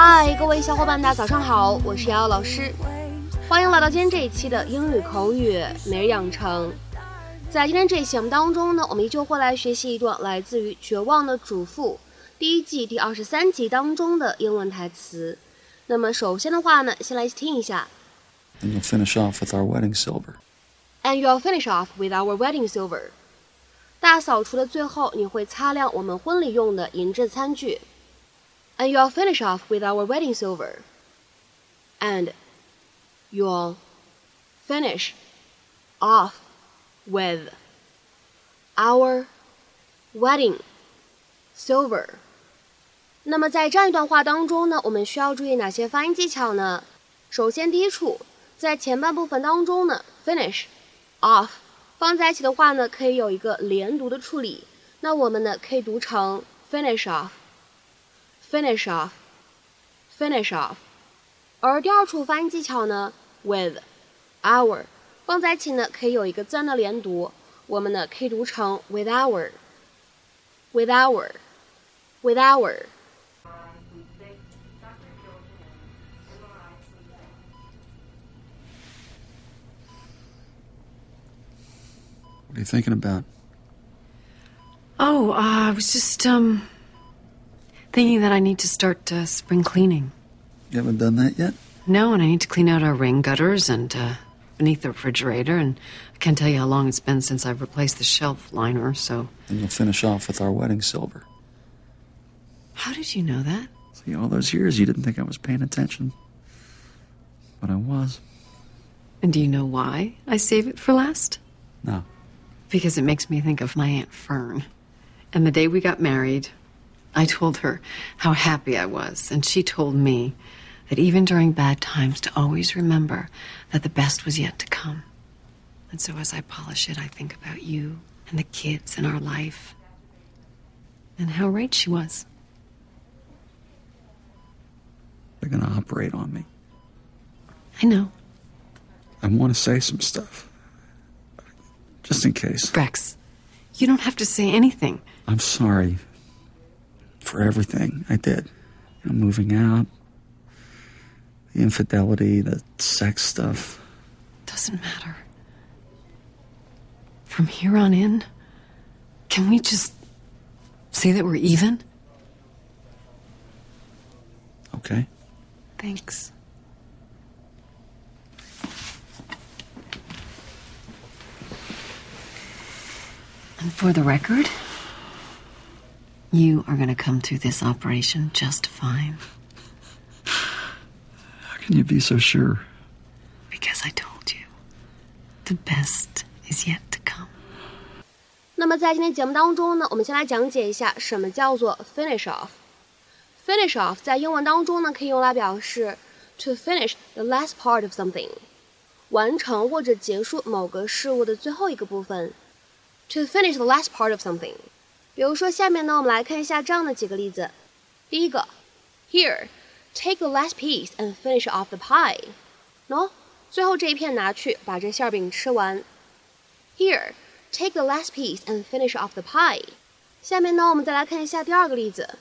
嗨，各位小伙伴，大家早上好，我是瑶瑶老师，欢迎来到今天这一期的英语口语每日养成。在今天这一期节目当中呢，我们依旧会来学习一段来自于《绝望的主妇》第一季第二十三集当中的英文台词。那么首先的话呢，先来听一下。And you'll finish off with our wedding silver. And you'll finish off with our wedding silver. 大扫除的最后，你会擦亮我们婚礼用的银质餐具。And you'll finish off with our wedding silver. And you'll finish off with our wedding silver. 那么在这样一段话当中呢，我们需要注意哪些发音技巧呢？首先，第一处在前半部分当中呢，finish off 放在一起的话呢，可以有一个连读的处理。那我们呢可以读成 finish off，finish off，finish off。而第二处发音技巧呢，with our 放在一起呢，可以有一个自然的连读。我们呢可以读成 with our，with our，with our。What are you thinking about? Oh, uh, I was just um thinking that I need to start uh, spring cleaning. You haven't done that yet? No, and I need to clean out our rain gutters and uh, beneath the refrigerator. And I can't tell you how long it's been since I've replaced the shelf liner. So. And you'll finish off with our wedding silver. How did you know that? See, all those years you didn't think I was paying attention, but I was. And do you know why I save it for last? No. Because it makes me think of my Aunt Fern. And the day we got married, I told her how happy I was, and she told me that even during bad times, to always remember that the best was yet to come. And so as I polish it, I think about you and the kids and our life, and how right she was. They're going to operate on me. I know. I want to say some stuff. Just in case. Rex, you don't have to say anything. I'm sorry for everything I did. You know, moving out, the infidelity, the sex stuff. Doesn't matter. From here on in, can we just say that we're even? Okay. Thanks. And for the record, you are going to come through this operation just fine. How can you be so sure? Because I told you, the best is yet to come. 那么在今天节目当中呢，我们先来讲解一下什么叫做 finish off。finish off 在英文当中呢，可以用来表示 to finish the last part of something，完成或者结束某个事物的最后一个部分。to finish the last part of something。 比如说，下面呢，我们来看一下这样的几个例子。第一个，Here, take the last piece and finish off the pie。喏，最后这一片拿去，把这馅饼吃完。Here, take the last piece and finish off the pie。下面呢，我们再来看一下第二个例子。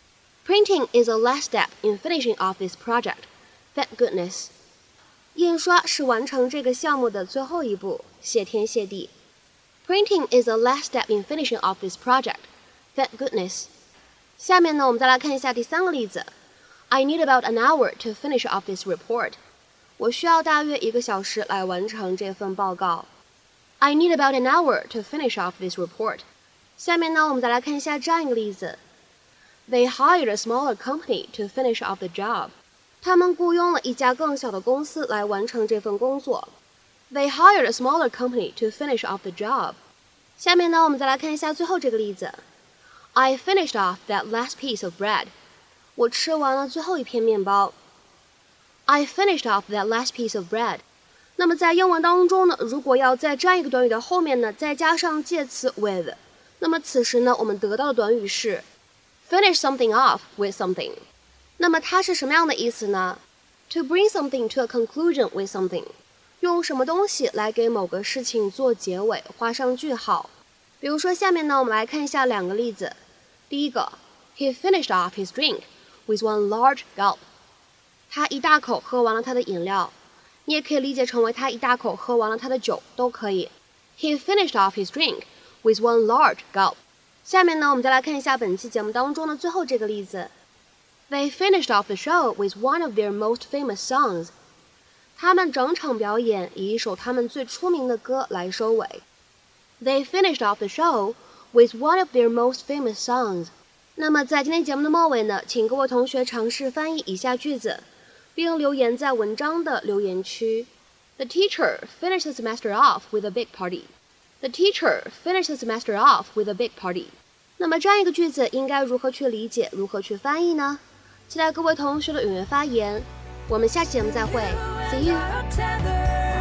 Printing is the last step in finishing off this project. Thank goodness。印刷是完成这个项目的最后一步，谢天谢地。Printing is the last step in finishing off this project. Thank goodness. 下面呢，我们再来看一下第三个例子。I need about an hour to finish off this report. 我需要大约一个小时来完成这份报告。I need about an hour to finish off this report. 下面呢，我们再来看一下这样一个例子。They hired a smaller company to finish off the job. 他们雇佣了一家更小的公司来完成这份工作。They hired a smaller company to finish off the job. 下面呢，我们再来看一下最后这个例子。 I finished off that last piece of bread. 我吃完了最后一片面包。I finished off that last piece of bread. 那么在英文当中呢，如果要在这样一个短语的后面呢，再加上介词 with，那么此时呢，我们得到的短语是 finish something off with something。那么它是什么样的意思呢？To bring something to a conclusion with something，用什么东西来给某个事情做结尾，画上句号。比如说下面呢，我们来看一下两个例子。第一个，He finished off his drink with one large gulp。 他一大口喝完了他的饮料。你也可以理解成为他一大口喝完了他的酒都可以。He finished off his drink with one large gulp。下面呢，我们再来看一下本期节目当中的最后这个例子。They finished off the show with one of their most famous songs。他们整场表演以一首他们最出名的歌来收尾。They finished off the show with one of their most famous songs。那么在今天节目的末尾呢，请各位同学尝试翻译以下句子。并留言在文章的留言区。The teacher finished the semester off with a big party. The teacher finished the semester off with a big party. 那么这样一个句子应该如何去理解，如何去翻译呢？期待各位同学的踊跃发言。我们下期节目再会，See you。